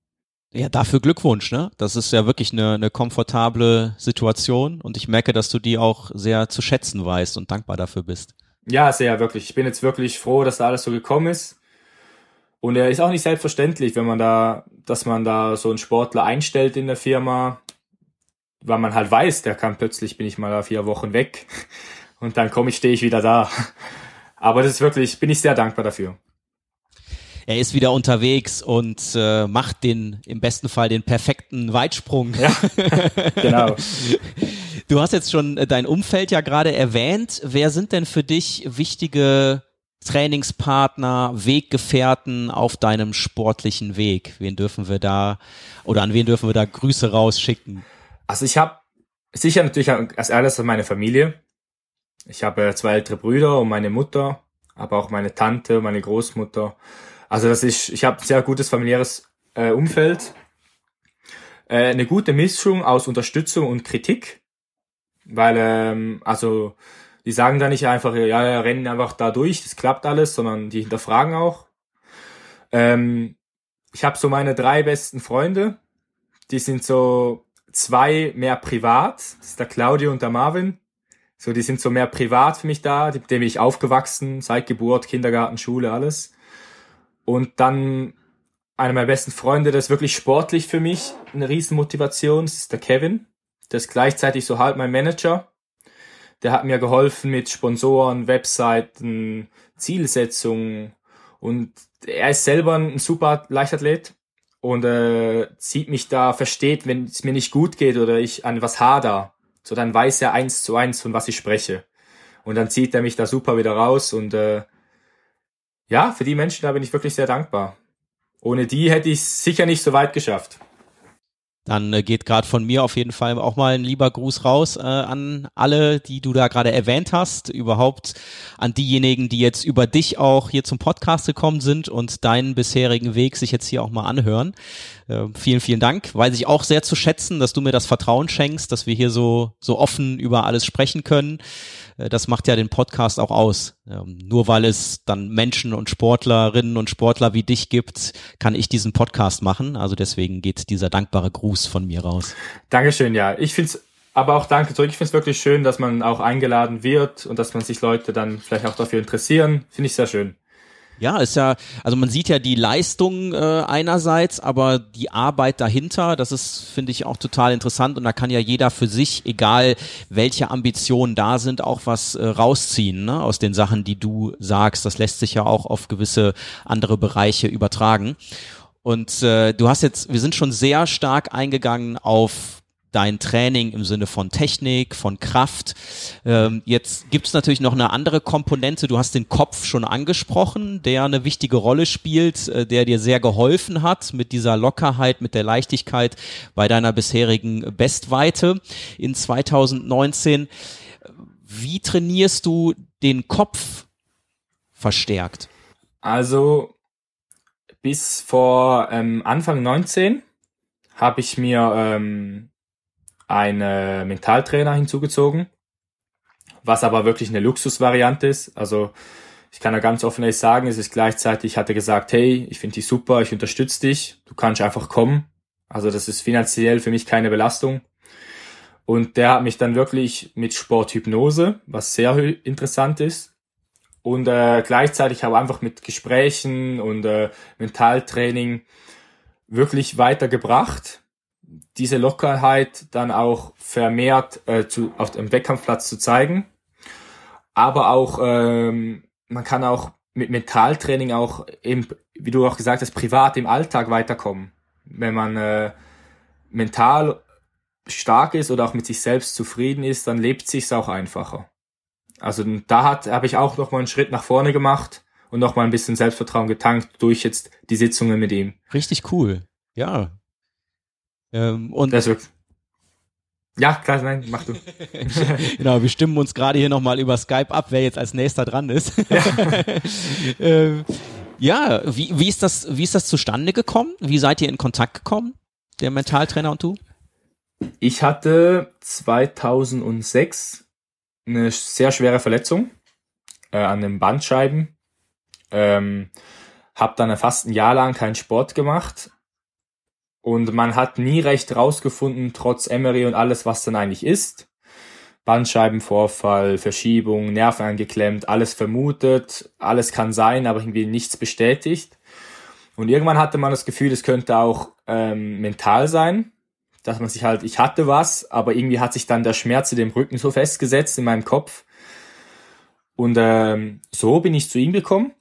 Ja, dafür Glückwunsch, ne? Das ist ja wirklich eine, eine komfortable Situation und ich merke, dass du die auch sehr zu schätzen weißt und dankbar dafür bist. Ja, sehr, wirklich. Ich bin jetzt wirklich froh, dass da alles so gekommen ist. Und er ist auch nicht selbstverständlich, wenn man da, dass man da so einen Sportler einstellt in der Firma, weil man halt weiß, der kann plötzlich, bin ich mal vier Wochen weg und dann komme ich, stehe ich wieder da. Aber das ist wirklich, bin ich sehr dankbar dafür. Er ist wieder unterwegs und äh, macht den, im besten Fall den perfekten Weitsprung. Ja, genau. Du hast jetzt schon dein Umfeld ja gerade erwähnt. Wer sind denn für dich wichtige Trainingspartner, Weggefährten auf deinem sportlichen Weg? Wen dürfen wir da oder an wen dürfen wir da Grüße rausschicken? Also ich habe sicher natürlich als erstes meine Familie. Ich habe zwei ältere Brüder und meine Mutter, aber auch meine Tante, meine Großmutter. Also das ist, ich habe ein sehr gutes familiäres äh, Umfeld. Äh, eine gute Mischung aus Unterstützung und Kritik. Weil, ähm, also, die sagen da nicht einfach, ja, ja, rennen einfach da durch, das klappt alles, sondern die hinterfragen auch. Ähm, ich habe so meine drei besten Freunde, die sind so zwei mehr privat, das ist der Claudio und der Marvin. So, die sind so mehr privat für mich da, mit dem bin ich aufgewachsen, seit Geburt, Kindergarten, Schule, alles. Und dann einer meiner besten Freunde, das ist wirklich sportlich für mich eine Riesenmotivation, das ist der Kevin. Der ist gleichzeitig so halt mein Manager. Der hat mir geholfen mit Sponsoren, Webseiten, Zielsetzungen und er ist selber ein super Leichtathlet und äh, sieht mich da, versteht, wenn es mir nicht gut geht oder ich an was hader, so dann weiß er eins zu eins, von was ich spreche. Und dann zieht er mich da super wieder raus und äh, ja, für die Menschen da bin ich wirklich sehr dankbar. Ohne die hätte ich sicher nicht so weit geschafft. Dann äh, geht gerade von mir auf jeden Fall auch mal ein lieber Gruß raus äh, an alle, die du da gerade erwähnt hast, überhaupt an diejenigen, die jetzt über dich auch hier zum Podcast gekommen sind und deinen bisherigen Weg sich jetzt hier auch mal anhören. Äh, vielen, vielen Dank. Weiß ich auch sehr zu schätzen, dass du mir das Vertrauen schenkst, dass wir hier so, so offen über alles sprechen können. Äh, das macht ja den Podcast auch aus. Ähm, nur weil es dann Menschen und Sportlerinnen und Sportler wie dich gibt, kann ich diesen Podcast machen. Also deswegen geht dieser dankbare Gruß von mir raus. Dankeschön, ja. Ich finde es aber auch danke zurück. Ich finde es wirklich schön, dass man auch eingeladen wird und dass man sich Leute dann vielleicht auch dafür interessieren. Finde ich sehr schön. Ja, ist ja, also man sieht ja die Leistung äh, einerseits, aber die Arbeit dahinter, das ist, finde ich, auch total interessant und da kann ja jeder für sich, egal welche Ambitionen da sind, auch was äh, rausziehen ne, aus den Sachen, die du sagst. Das lässt sich ja auch auf gewisse andere Bereiche übertragen. Und äh, du hast jetzt, wir sind schon sehr stark eingegangen auf dein Training im Sinne von Technik, von Kraft. Ähm, jetzt gibt es natürlich noch eine andere Komponente. Du hast den Kopf schon angesprochen, der eine wichtige Rolle spielt, äh, der dir sehr geholfen hat mit dieser Lockerheit, mit der Leichtigkeit bei deiner bisherigen Bestweite in 2019. Wie trainierst du den Kopf verstärkt? Also bis vor ähm, Anfang 19 habe ich mir ähm, einen Mentaltrainer hinzugezogen, was aber wirklich eine Luxusvariante ist. Also ich kann da ganz offen ehrlich sagen, es ist gleichzeitig, ich hatte gesagt, hey, ich finde dich super, ich unterstütze dich, du kannst einfach kommen. Also das ist finanziell für mich keine Belastung. Und der hat mich dann wirklich mit Sporthypnose, was sehr interessant ist, und äh, gleichzeitig aber einfach mit Gesprächen und äh, Mentaltraining wirklich weitergebracht diese Lockerheit dann auch vermehrt äh, zu, auf dem Wettkampfplatz zu zeigen. Aber auch, ähm, man kann auch mit Mentaltraining auch, eben, wie du auch gesagt hast, privat im Alltag weiterkommen. Wenn man äh, mental stark ist oder auch mit sich selbst zufrieden ist, dann lebt sich's auch einfacher. Also da hat habe ich auch noch mal einen Schritt nach vorne gemacht und noch mal ein bisschen Selbstvertrauen getankt durch jetzt die Sitzungen mit ihm. Richtig cool. Ja, ähm, und das wird ja, klar, nein, mach du. genau, wir stimmen uns gerade hier nochmal über Skype ab, wer jetzt als nächster dran ist. Ja, ähm, ja wie, wie, ist das, wie ist das zustande gekommen? Wie seid ihr in Kontakt gekommen, der Mentaltrainer und du? Ich hatte 2006 eine sehr schwere Verletzung äh, an den Bandscheiben. Ähm, hab dann fast ein Jahr lang keinen Sport gemacht und man hat nie recht rausgefunden, trotz Emery und alles, was dann eigentlich ist. Bandscheibenvorfall, Verschiebung, Nerven angeklemmt, alles vermutet, alles kann sein, aber irgendwie nichts bestätigt. Und irgendwann hatte man das Gefühl, es könnte auch ähm, mental sein, dass man sich halt, ich hatte was, aber irgendwie hat sich dann der Schmerz in dem Rücken so festgesetzt in meinem Kopf. Und ähm, so bin ich zu ihm gekommen,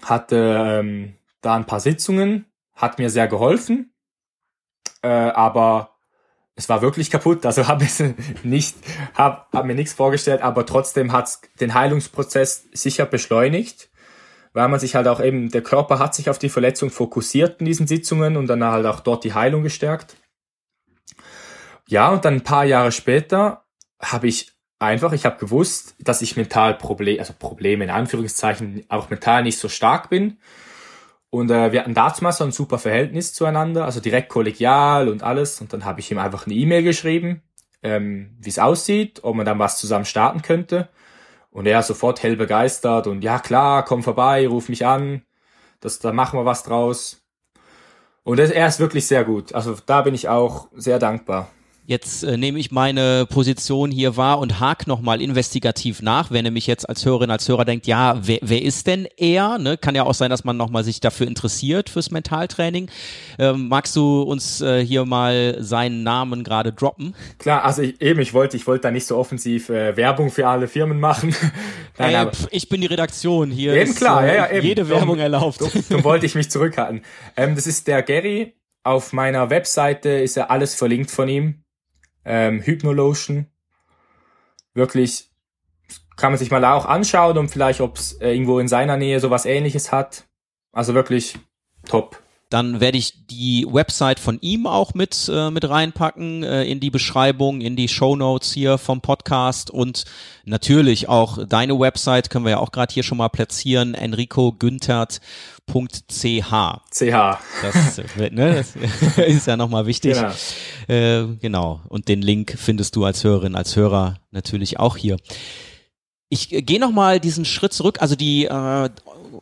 hatte ähm, da ein paar Sitzungen, hat mir sehr geholfen äh, aber es war wirklich kaputt, also habe ich nicht, habe hab mir nichts vorgestellt, aber trotzdem hat es den Heilungsprozess sicher beschleunigt, weil man sich halt auch eben, der Körper hat sich auf die Verletzung fokussiert in diesen Sitzungen und dann halt auch dort die Heilung gestärkt. Ja, und dann ein paar Jahre später habe ich einfach, ich habe gewusst, dass ich mental Probleme, also Probleme in Anführungszeichen, auch mental nicht so stark bin und äh, wir hatten dazu mal so ein super Verhältnis zueinander, also direkt kollegial und alles. Und dann habe ich ihm einfach eine E-Mail geschrieben, ähm, wie es aussieht, ob man dann was zusammen starten könnte. Und er sofort hell begeistert und ja klar, komm vorbei, ruf mich an, das, da machen wir was draus. Und er ist wirklich sehr gut. Also da bin ich auch sehr dankbar. Jetzt äh, nehme ich meine Position hier wahr und hake nochmal investigativ nach, wenn nämlich jetzt als Hörerin, als Hörer denkt, ja, wer, wer ist denn er? Ne? Kann ja auch sein, dass man nochmal sich dafür interessiert fürs Mentaltraining. Ähm, magst du uns äh, hier mal seinen Namen gerade droppen? Klar, also ich, eben, ich wollte, ich wollte da nicht so offensiv äh, Werbung für alle Firmen machen. Nein, Ey, pf, ich bin die Redaktion hier. Eben ist, klar, ja, ja, äh, eben. Jede Werbung darum, erlaubt. Darum wollte ich mich zurückhalten. Ähm, das ist der Gary. Auf meiner Webseite ist ja alles verlinkt von ihm ähm, Hypnolotion. Wirklich kann man sich mal auch anschauen und vielleicht, ob es äh, irgendwo in seiner Nähe sowas ähnliches hat. Also wirklich top. Dann werde ich die Website von ihm auch mit, äh, mit reinpacken äh, in die Beschreibung, in die Show Notes hier vom Podcast und natürlich auch deine Website können wir ja auch gerade hier schon mal platzieren, Enrico Günthert .ch. CH. Das, ne, das ist ja nochmal wichtig. Genau. Äh, genau. Und den Link findest du als Hörerin, als Hörer natürlich auch hier. Ich äh, gehe nochmal diesen Schritt zurück. Also die, äh,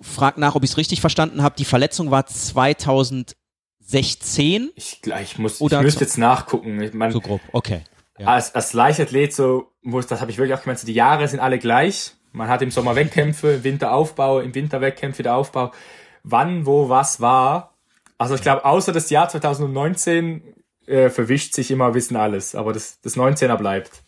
frag nach, ob ich es richtig verstanden habe. Die Verletzung war 2016. Ich, ich muss, Oder ich müsste jetzt nachgucken. Ich mein, so grob, okay. Ja. Als, als Leichtathlet so muss, das habe ich wirklich auch gemeint, so die Jahre sind alle gleich. Man hat im Sommer Wettkämpfe, im Winter Aufbau, im Winter Wettkämpfe, wieder Aufbau wann, wo, was war. Also ich glaube, außer das Jahr 2019 äh, verwischt sich immer Wissen alles, aber das, das 19er bleibt.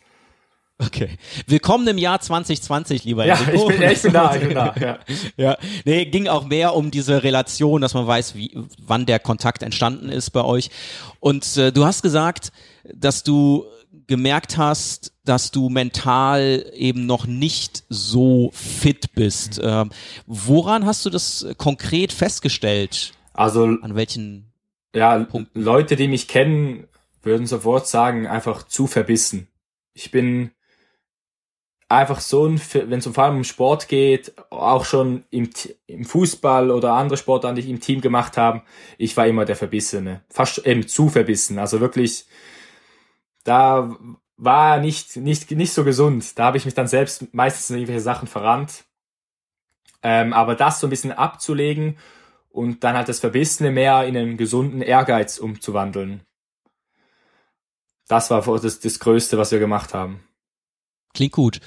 Okay. Willkommen im Jahr 2020, lieber Ja, ich bin, ich bin da, ich bin da, ja. ja. Nee, ging auch mehr um diese Relation, dass man weiß, wie, wann der Kontakt entstanden ist bei euch. Und äh, du hast gesagt, dass du gemerkt hast, dass du mental eben noch nicht so fit bist. Ähm, woran hast du das konkret festgestellt? Also an welchen ja, Punkten? Leute, die mich kennen, würden sofort sagen, einfach zu verbissen. Ich bin einfach so ein, wenn es vor allem um Sport geht, auch schon im, im Fußball oder andere Sportarten, die ich im Team gemacht habe, ich war immer der Verbissene. Fast eben zu verbissen. Also wirklich, da war nicht, nicht, nicht so gesund. Da habe ich mich dann selbst meistens in irgendwelche Sachen verrannt. Ähm, aber das so ein bisschen abzulegen und dann halt das Verbissene mehr in einen gesunden Ehrgeiz umzuwandeln. Das war das, das Größte, was wir gemacht haben. Klingt gut.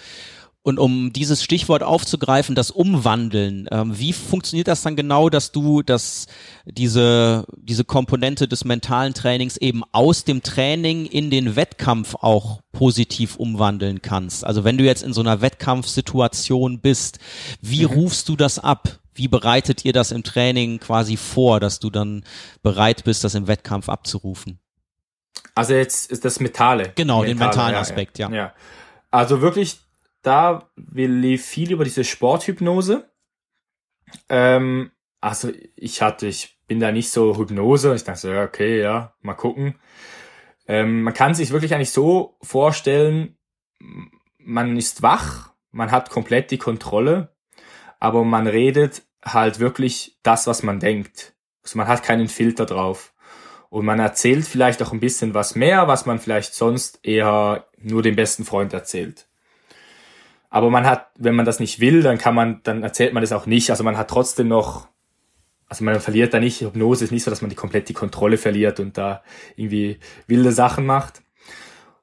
Und um dieses Stichwort aufzugreifen, das Umwandeln, ähm, wie funktioniert das dann genau, dass du das, diese, diese Komponente des mentalen Trainings eben aus dem Training in den Wettkampf auch positiv umwandeln kannst? Also wenn du jetzt in so einer Wettkampfsituation bist, wie mhm. rufst du das ab? Wie bereitet ihr das im Training quasi vor, dass du dann bereit bist, das im Wettkampf abzurufen? Also jetzt ist das Metale. Genau, Metale, den mentalen Aspekt, ja. ja. Also wirklich da lief viel über diese Sporthypnose. Ähm, also ich hatte, ich bin da nicht so Hypnose. Ich dachte ja, okay, ja, mal gucken. Ähm, man kann sich wirklich eigentlich so vorstellen, man ist wach, man hat komplett die Kontrolle, aber man redet halt wirklich das, was man denkt. Also man hat keinen Filter drauf. Und man erzählt vielleicht auch ein bisschen was mehr, was man vielleicht sonst eher nur dem besten Freund erzählt. Aber man hat, wenn man das nicht will, dann kann man, dann erzählt man das auch nicht. Also man hat trotzdem noch, also man verliert da nicht, Hypnose ist nicht so, dass man die komplett die Kontrolle verliert und da irgendwie wilde Sachen macht.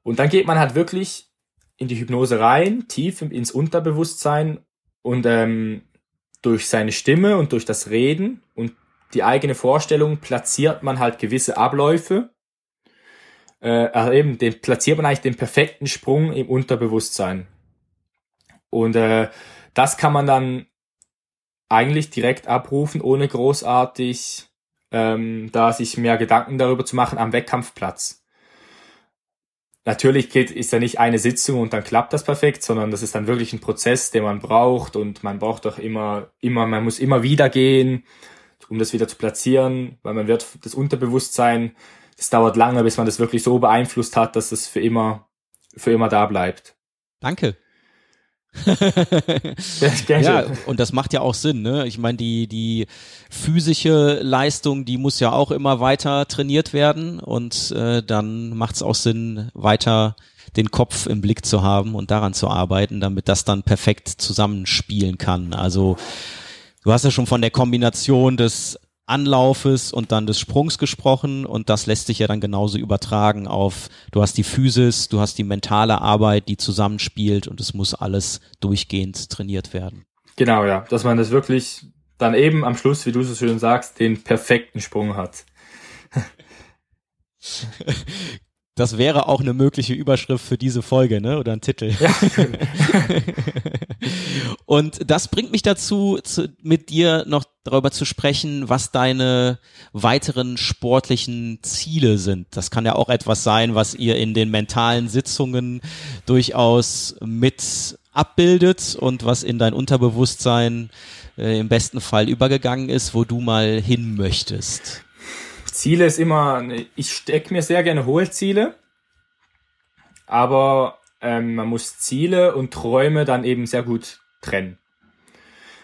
Und dann geht man halt wirklich in die Hypnose rein, tief ins Unterbewusstsein und ähm, durch seine Stimme und durch das Reden und die eigene Vorstellung platziert man halt gewisse Abläufe. Äh, also eben, den, platziert man eigentlich den perfekten Sprung im Unterbewusstsein. Und äh, das kann man dann eigentlich direkt abrufen, ohne großartig ähm, da sich mehr Gedanken darüber zu machen am Wettkampfplatz. Natürlich geht, ist ja nicht eine Sitzung und dann klappt das perfekt, sondern das ist dann wirklich ein Prozess, den man braucht und man braucht doch immer, immer, man muss immer wieder gehen, um das wieder zu platzieren, weil man wird das Unterbewusstsein, das dauert lange, bis man das wirklich so beeinflusst hat, dass es für immer, für immer da bleibt. Danke ja, und das macht ja auch Sinn, ne? Ich meine, die, die physische Leistung, die muss ja auch immer weiter trainiert werden und äh, dann macht es auch Sinn, weiter den Kopf im Blick zu haben und daran zu arbeiten, damit das dann perfekt zusammenspielen kann. Also du hast ja schon von der Kombination des Anlaufes und dann des Sprungs gesprochen und das lässt sich ja dann genauso übertragen auf, du hast die Physis, du hast die mentale Arbeit, die zusammenspielt und es muss alles durchgehend trainiert werden. Genau, ja, dass man das wirklich dann eben am Schluss, wie du so schön sagst, den perfekten Sprung hat. Das wäre auch eine mögliche Überschrift für diese Folge, ne? Oder ein Titel. Ja. Und das bringt mich dazu, zu, mit dir noch darüber zu sprechen, was deine weiteren sportlichen Ziele sind. Das kann ja auch etwas sein, was ihr in den mentalen Sitzungen durchaus mit abbildet und was in dein Unterbewusstsein äh, im besten Fall übergegangen ist, wo du mal hin möchtest. Ziele ist immer, ich stecke mir sehr gerne hohe Ziele, aber ähm, man muss Ziele und Träume dann eben sehr gut trennen.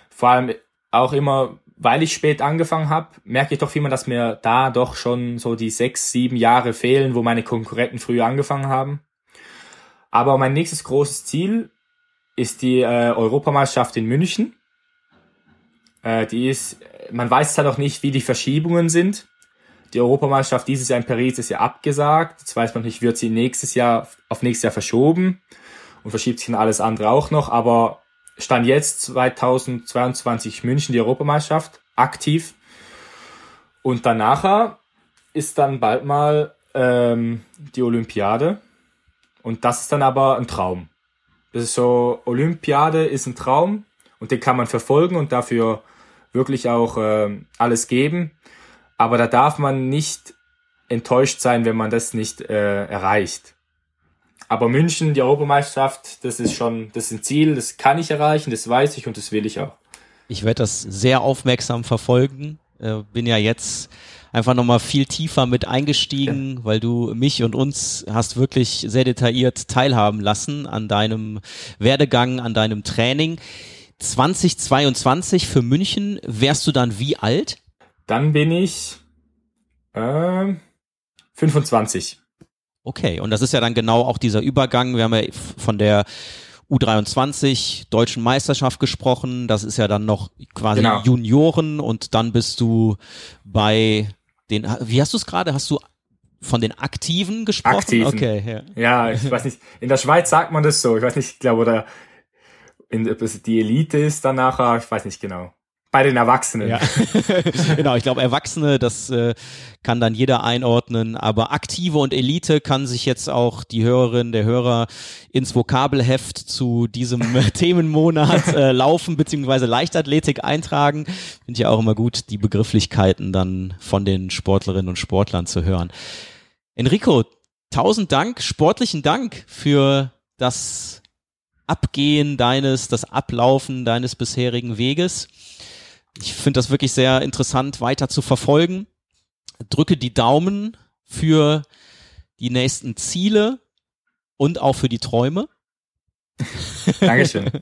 Vor allem auch immer, weil ich spät angefangen habe, merke ich doch immer, dass mir da doch schon so die sechs, sieben Jahre fehlen, wo meine Konkurrenten früher angefangen haben. Aber mein nächstes großes Ziel ist die äh, Europameisterschaft in München. Äh, die ist, man weiß zwar noch nicht, wie die Verschiebungen sind. Die Europameisterschaft dieses Jahr in Paris ist ja abgesagt. Jetzt weiß man nicht, wird sie nächstes Jahr auf nächstes Jahr verschoben und verschiebt sich dann alles andere auch noch. Aber stand jetzt 2022 München die Europameisterschaft aktiv. Und danach ist dann bald mal ähm, die Olympiade. Und das ist dann aber ein Traum. Das ist so, Olympiade ist ein Traum und den kann man verfolgen und dafür wirklich auch äh, alles geben. Aber da darf man nicht enttäuscht sein, wenn man das nicht äh, erreicht. Aber München, die Europameisterschaft, das ist schon, das ist ein Ziel, das kann ich erreichen, das weiß ich und das will ich auch. Ich werde das sehr aufmerksam verfolgen. Äh, bin ja jetzt einfach nochmal viel tiefer mit eingestiegen, ja. weil du mich und uns hast wirklich sehr detailliert teilhaben lassen an deinem Werdegang, an deinem Training. 2022 für München, wärst du dann wie alt? Dann bin ich äh, 25. Okay, und das ist ja dann genau auch dieser Übergang. Wir haben ja von der U23 deutschen Meisterschaft gesprochen. Das ist ja dann noch quasi genau. Junioren und dann bist du bei den, wie hast du es gerade? Hast du von den Aktiven gesprochen? Aktiven. Okay, ja. Ja, ich weiß nicht. In der Schweiz sagt man das so. Ich weiß nicht, ich glaube, oder in, die Elite ist dann nachher, ich weiß nicht genau. Bei den Erwachsenen. Ja. genau, ich glaube, Erwachsene, das äh, kann dann jeder einordnen, aber aktive und Elite kann sich jetzt auch die Hörerin, der Hörer ins Vokabelheft zu diesem Themenmonat äh, Laufen beziehungsweise Leichtathletik eintragen. Finde ich auch immer gut, die Begrifflichkeiten dann von den Sportlerinnen und Sportlern zu hören. Enrico, tausend Dank, sportlichen Dank für das Abgehen deines, das Ablaufen deines bisherigen Weges ich finde das wirklich sehr interessant weiter zu verfolgen. Drücke die Daumen für die nächsten Ziele und auch für die Träume. Dankeschön.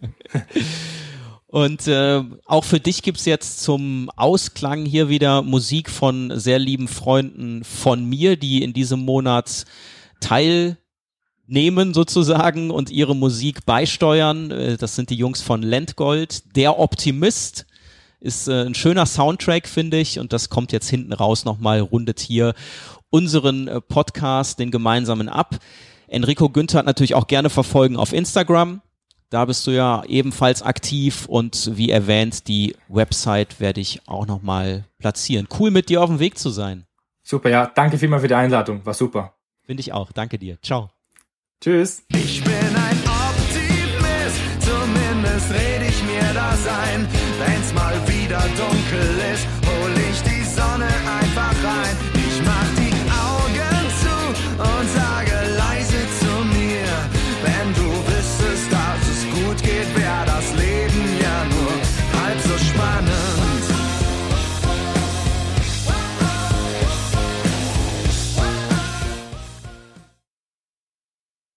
Und äh, auch für dich gibt's jetzt zum Ausklang hier wieder Musik von sehr lieben Freunden von mir, die in diesem Monat teilnehmen sozusagen und ihre Musik beisteuern. Äh, das sind die Jungs von Landgold, der Optimist ist äh, ein schöner Soundtrack, finde ich. Und das kommt jetzt hinten raus nochmal, rundet hier unseren äh, Podcast, den gemeinsamen ab. Enrico Günther hat natürlich auch gerne verfolgen auf Instagram. Da bist du ja ebenfalls aktiv und wie erwähnt, die Website werde ich auch nochmal platzieren. Cool mit dir auf dem Weg zu sein. Super, ja. Danke vielmals für die Einladung. War super. Finde ich auch. Danke dir. Ciao. Tschüss. Ich bin ein Optimist, zumindest rede ich mir das ein, wenn's mal wieder dunkel ist